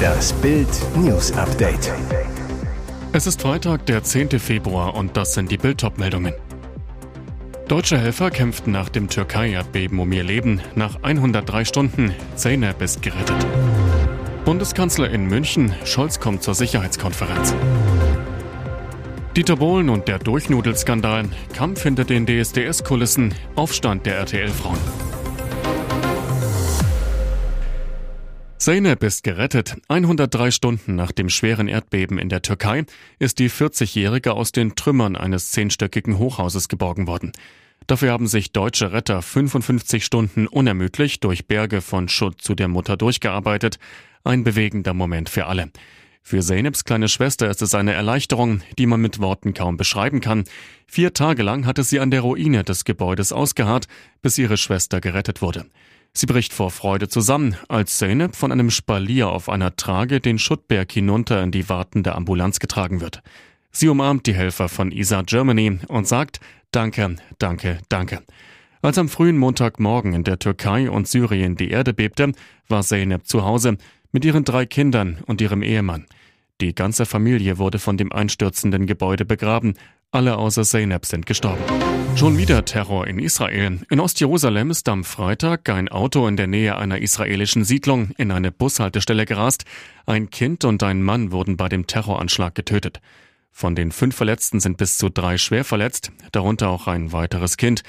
Das Bild News Update. Es ist Freitag, der 10. Februar und das sind die Bild meldungen Deutsche Helfer kämpften nach dem Türkei-Erdbeben um ihr Leben. Nach 103 Stunden Zeynep ist gerettet. Bundeskanzler in München, Scholz kommt zur Sicherheitskonferenz. Dieter Bohlen und der Durchnudelsskandal, Kampf hinter den DSDS-Kulissen, Aufstand der RTL-Frauen. Zeynep ist gerettet. 103 Stunden nach dem schweren Erdbeben in der Türkei ist die 40-Jährige aus den Trümmern eines zehnstöckigen Hochhauses geborgen worden. Dafür haben sich deutsche Retter 55 Stunden unermüdlich durch Berge von Schutt zu der Mutter durchgearbeitet. Ein bewegender Moment für alle. Für Zeyneps kleine Schwester ist es eine Erleichterung, die man mit Worten kaum beschreiben kann. Vier Tage lang hatte sie an der Ruine des Gebäudes ausgeharrt, bis ihre Schwester gerettet wurde. Sie bricht vor Freude zusammen, als Zeynep von einem Spalier auf einer Trage den Schuttberg hinunter in die wartende Ambulanz getragen wird. Sie umarmt die Helfer von ISA Germany und sagt Danke, danke, danke. Als am frühen Montagmorgen in der Türkei und Syrien die Erde bebte, war Zeynep zu Hause mit ihren drei Kindern und ihrem Ehemann. Die ganze Familie wurde von dem einstürzenden Gebäude begraben, alle außer Zeynep sind gestorben. Schon wieder Terror in Israel. In Ostjerusalem ist am Freitag ein Auto in der Nähe einer israelischen Siedlung in eine Bushaltestelle gerast. Ein Kind und ein Mann wurden bei dem Terroranschlag getötet. Von den fünf Verletzten sind bis zu drei schwer verletzt, darunter auch ein weiteres Kind.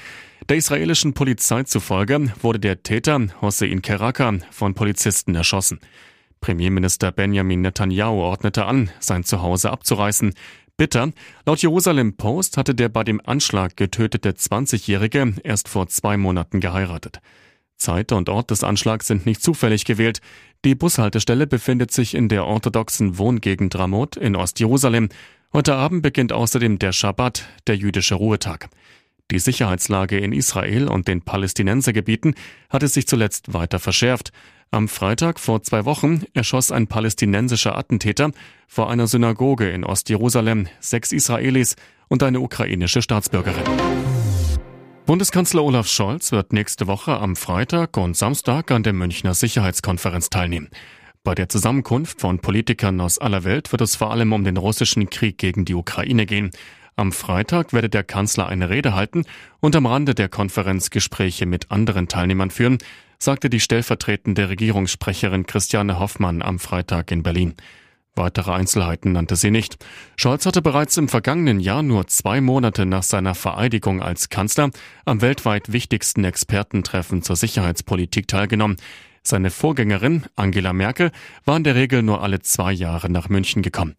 Der israelischen Polizei zufolge wurde der Täter, Hossein Keraka, von Polizisten erschossen. Premierminister Benjamin Netanyahu ordnete an, sein Zuhause abzureißen. Bitter, laut Jerusalem Post hatte der bei dem Anschlag getötete 20-Jährige erst vor zwei Monaten geheiratet. Zeit und Ort des Anschlags sind nicht zufällig gewählt. Die Bushaltestelle befindet sich in der orthodoxen Wohngegend Ramot in Ostjerusalem. Heute Abend beginnt außerdem der Schabbat, der jüdische Ruhetag. Die Sicherheitslage in Israel und den Palästinensergebieten hatte sich zuletzt weiter verschärft. Am Freitag vor zwei Wochen erschoss ein palästinensischer Attentäter vor einer Synagoge in Ostjerusalem sechs Israelis und eine ukrainische Staatsbürgerin. Bundeskanzler Olaf Scholz wird nächste Woche am Freitag und Samstag an der Münchner Sicherheitskonferenz teilnehmen. Bei der Zusammenkunft von Politikern aus aller Welt wird es vor allem um den russischen Krieg gegen die Ukraine gehen. Am Freitag werde der Kanzler eine Rede halten und am Rande der Konferenz Gespräche mit anderen Teilnehmern führen sagte die stellvertretende Regierungssprecherin Christiane Hoffmann am Freitag in Berlin. Weitere Einzelheiten nannte sie nicht. Scholz hatte bereits im vergangenen Jahr, nur zwei Monate nach seiner Vereidigung als Kanzler, am weltweit wichtigsten Expertentreffen zur Sicherheitspolitik teilgenommen. Seine Vorgängerin, Angela Merkel, war in der Regel nur alle zwei Jahre nach München gekommen.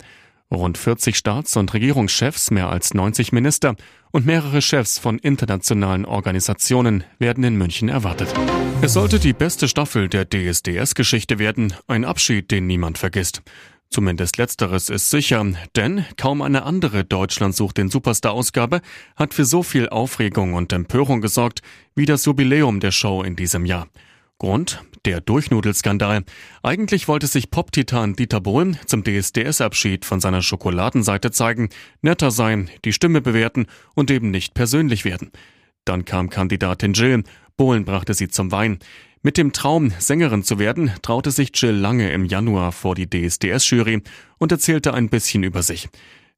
Rund 40 Staats- und Regierungschefs, mehr als 90 Minister und mehrere Chefs von internationalen Organisationen werden in München erwartet. Es sollte die beste Staffel der DSDS-Geschichte werden, ein Abschied, den niemand vergisst. Zumindest letzteres ist sicher, denn kaum eine andere Deutschland sucht den Superstar-Ausgabe hat für so viel Aufregung und Empörung gesorgt wie das Jubiläum der Show in diesem Jahr. Grund? Der Durchnudelsskandal. Eigentlich wollte sich Pop-Titan Dieter Bohlen zum DSDS-Abschied von seiner Schokoladenseite zeigen, netter sein, die Stimme bewerten und eben nicht persönlich werden. Dann kam Kandidatin Jill. Bohlen brachte sie zum Wein. Mit dem Traum, Sängerin zu werden, traute sich Jill lange im Januar vor die DSDS-Jury und erzählte ein bisschen über sich.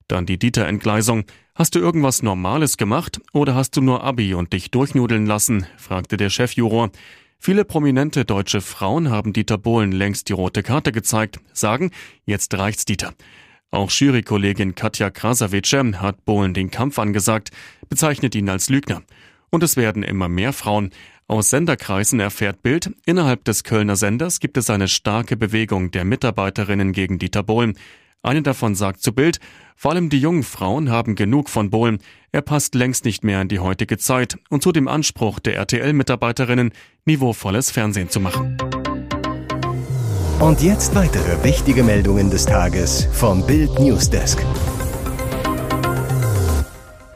Dann die Dieter-Entgleisung. Hast du irgendwas Normales gemacht oder hast du nur Abi und dich durchnudeln lassen? fragte der Chefjuror. Viele prominente deutsche Frauen haben Dieter Bohlen längst die rote Karte gezeigt, sagen, jetzt reicht's Dieter. Auch Jurykollegin Katja Krasavice hat Bohlen den Kampf angesagt, bezeichnet ihn als Lügner. Und es werden immer mehr Frauen. Aus Senderkreisen erfährt Bild, innerhalb des Kölner Senders gibt es eine starke Bewegung der Mitarbeiterinnen gegen Dieter Bohlen. Eine davon sagt zu Bild, vor allem die jungen Frauen haben genug von Bohlen. Er passt längst nicht mehr in die heutige Zeit und zu dem Anspruch der RTL-Mitarbeiterinnen, niveauvolles Fernsehen zu machen. Und jetzt weitere wichtige Meldungen des Tages vom Bild Newsdesk.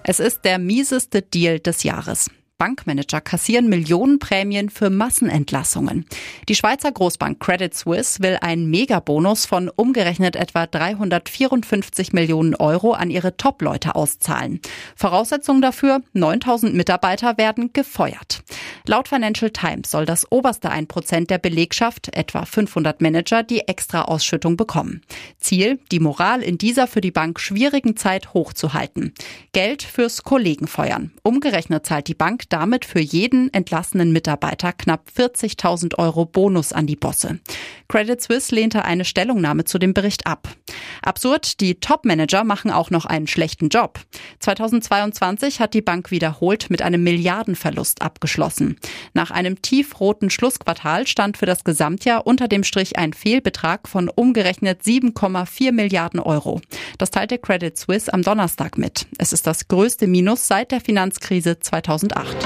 Es ist der mieseste Deal des Jahres. Bankmanager kassieren Millionenprämien für Massenentlassungen. Die Schweizer Großbank Credit Suisse will einen Megabonus von umgerechnet etwa 354 Millionen Euro an ihre Top-Leute auszahlen. Voraussetzung dafür, 9000 Mitarbeiter werden gefeuert. Laut Financial Times soll das oberste 1% der Belegschaft, etwa 500 Manager, die extra Ausschüttung bekommen. Ziel, die Moral in dieser für die Bank schwierigen Zeit hochzuhalten. Geld fürs Kollegenfeuern. Umgerechnet zahlt die Bank damit für jeden entlassenen Mitarbeiter knapp 40.000 Euro Bonus an die Bosse. Credit Suisse lehnte eine Stellungnahme zu dem Bericht ab. Absurd, die Top-Manager machen auch noch einen schlechten Job. 2022 hat die Bank wiederholt mit einem Milliardenverlust abgeschlossen. Nach einem tiefroten Schlussquartal stand für das Gesamtjahr unter dem Strich ein Fehlbetrag von umgerechnet 7,4 Milliarden Euro. Das teilte Credit Suisse am Donnerstag mit. Es ist das größte Minus seit der Finanzkrise 2008.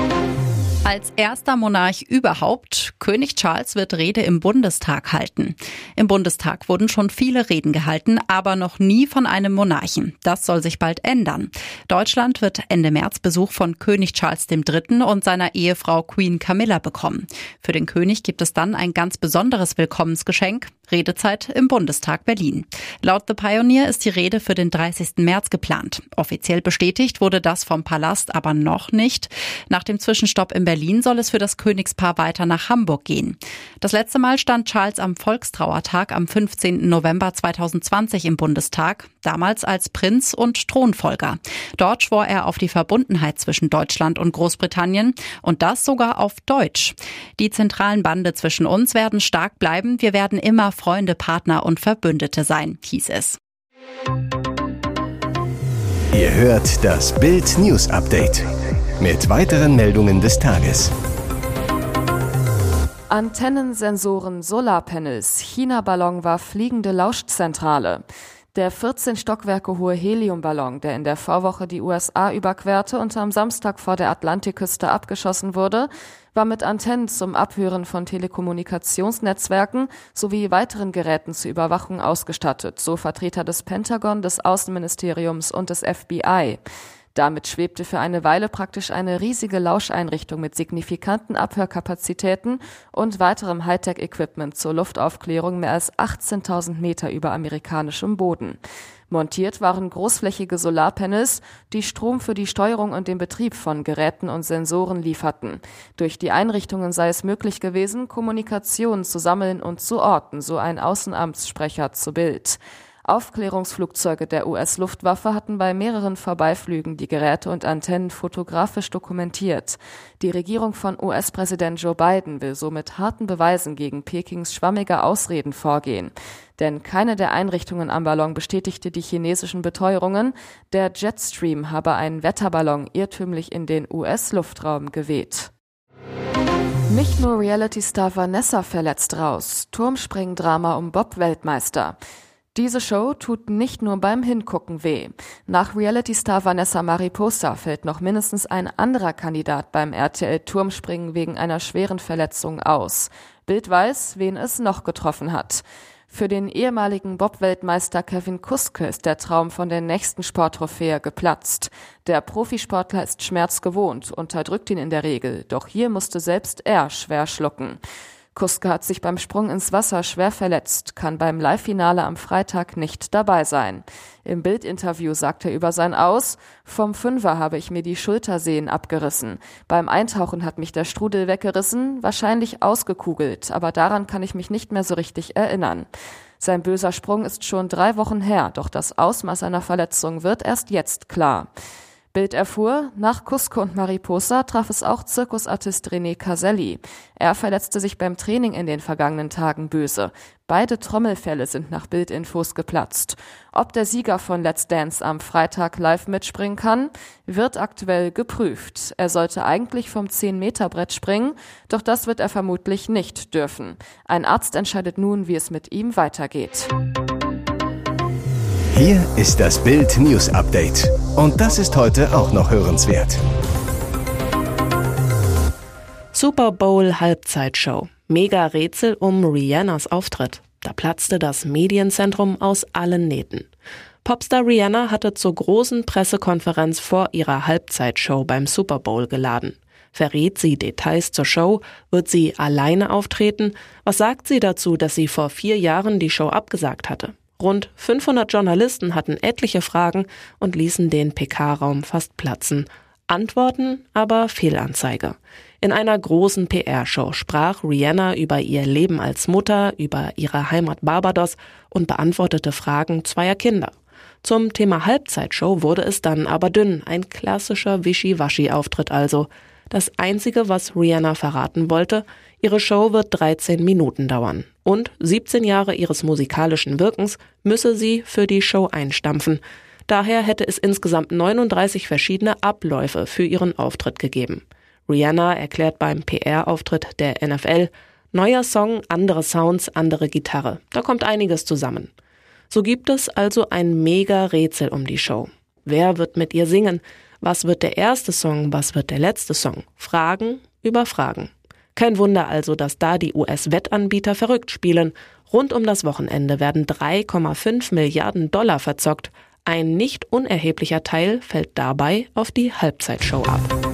Als erster Monarch überhaupt, König Charles wird Rede im Bundestag halten. Im Bundestag wurden schon viele Reden gehalten, aber noch nie von einem Monarchen. Das soll sich bald ändern. Deutschland wird Ende März Besuch von König Charles III. und seiner Ehefrau Queen Camilla bekommen. Für den König gibt es dann ein ganz besonderes Willkommensgeschenk, Redezeit im Bundestag Berlin. Laut The Pioneer ist die Rede für den 30. März geplant. Offiziell bestätigt wurde das vom Palast aber noch nicht. Nach dem Zwischenstopp in Berlin soll es für das Königspaar weiter nach Hamburg gehen. Das letzte Mal stand Charles am Volkstrauertag am 15. November 2020 im Bundestag, damals als Prinz und Thronfolger. Dort schwor er auf die Verbundenheit zwischen Deutschland und Großbritannien und das sogar auf Deutsch. Die zentralen Bande zwischen uns werden stark bleiben. Wir werden immer Freunde, Partner und Verbündete sein, hieß es. Ihr hört das Bild News Update mit weiteren Meldungen des Tages. Antennen, Sensoren, Solarpanels. China-Ballon war fliegende Lauschzentrale. Der 14 Stockwerke hohe Heliumballon, der in der Vorwoche die USA überquerte und am Samstag vor der Atlantikküste abgeschossen wurde, war mit Antennen zum Abhören von Telekommunikationsnetzwerken sowie weiteren Geräten zur Überwachung ausgestattet, so Vertreter des Pentagon, des Außenministeriums und des FBI. Damit schwebte für eine Weile praktisch eine riesige Lauscheinrichtung mit signifikanten Abhörkapazitäten und weiterem Hightech-Equipment zur Luftaufklärung mehr als 18.000 Meter über amerikanischem Boden. Montiert waren großflächige Solarpanels, die Strom für die Steuerung und den Betrieb von Geräten und Sensoren lieferten. Durch die Einrichtungen sei es möglich gewesen, Kommunikation zu sammeln und zu orten, so ein Außenamtssprecher zu Bild. Aufklärungsflugzeuge der US-Luftwaffe hatten bei mehreren Vorbeiflügen die Geräte und Antennen fotografisch dokumentiert. Die Regierung von US-Präsident Joe Biden will so mit harten Beweisen gegen Pekings schwammige Ausreden vorgehen. Denn keine der Einrichtungen am Ballon bestätigte die chinesischen Beteuerungen, der Jetstream habe einen Wetterballon irrtümlich in den US-Luftraum geweht. Nicht nur Reality-Star Vanessa verletzt raus, Turmspringdrama um Bob-Weltmeister. Diese Show tut nicht nur beim Hingucken weh. Nach Reality-Star Vanessa Mariposa fällt noch mindestens ein anderer Kandidat beim RTL Turmspringen wegen einer schweren Verletzung aus. Bild weiß, wen es noch getroffen hat. Für den ehemaligen Bob-Weltmeister Kevin Kuske ist der Traum von der nächsten Sporttrophäe geplatzt. Der Profisportler ist Schmerz gewohnt, unterdrückt ihn in der Regel, doch hier musste selbst er schwer schlucken. Kuske hat sich beim Sprung ins Wasser schwer verletzt, kann beim Live-Finale am Freitag nicht dabei sein. Im Bildinterview sagt er über sein Aus, vom Fünfer habe ich mir die Schultersehnen abgerissen. Beim Eintauchen hat mich der Strudel weggerissen, wahrscheinlich ausgekugelt, aber daran kann ich mich nicht mehr so richtig erinnern. Sein böser Sprung ist schon drei Wochen her, doch das Ausmaß seiner Verletzung wird erst jetzt klar. Bild erfuhr, nach Cusco und Mariposa traf es auch Zirkusartist René Caselli. Er verletzte sich beim Training in den vergangenen Tagen böse. Beide Trommelfälle sind nach Bildinfos geplatzt. Ob der Sieger von Let's Dance am Freitag live mitspringen kann, wird aktuell geprüft. Er sollte eigentlich vom 10-Meter-Brett springen, doch das wird er vermutlich nicht dürfen. Ein Arzt entscheidet nun, wie es mit ihm weitergeht. Hier ist das Bild News Update. Und das ist heute auch noch hörenswert. Super Bowl Halbzeitshow. Mega Rätsel um Rihannas Auftritt. Da platzte das Medienzentrum aus allen Nähten. Popstar Rihanna hatte zur großen Pressekonferenz vor ihrer Halbzeitshow beim Super Bowl geladen. Verrät sie Details zur Show? Wird sie alleine auftreten? Was sagt sie dazu, dass sie vor vier Jahren die Show abgesagt hatte? Rund 500 Journalisten hatten etliche Fragen und ließen den PK-Raum fast platzen. Antworten aber Fehlanzeige. In einer großen PR-Show sprach Rihanna über ihr Leben als Mutter, über ihre Heimat Barbados und beantwortete Fragen zweier Kinder. Zum Thema Halbzeitshow wurde es dann aber dünn, ein klassischer Wischi-Waschi-Auftritt also. Das Einzige, was Rihanna verraten wollte, ihre Show wird 13 Minuten dauern. Und 17 Jahre ihres musikalischen Wirkens müsse sie für die Show einstampfen. Daher hätte es insgesamt 39 verschiedene Abläufe für ihren Auftritt gegeben. Rihanna erklärt beim PR-Auftritt der NFL, neuer Song, andere Sounds, andere Gitarre. Da kommt einiges zusammen. So gibt es also ein mega Rätsel um die Show. Wer wird mit ihr singen? Was wird der erste Song? Was wird der letzte Song? Fragen über Fragen. Kein Wunder also, dass da die US-Wettanbieter verrückt spielen. Rund um das Wochenende werden 3,5 Milliarden Dollar verzockt. Ein nicht unerheblicher Teil fällt dabei auf die Halbzeitshow ab.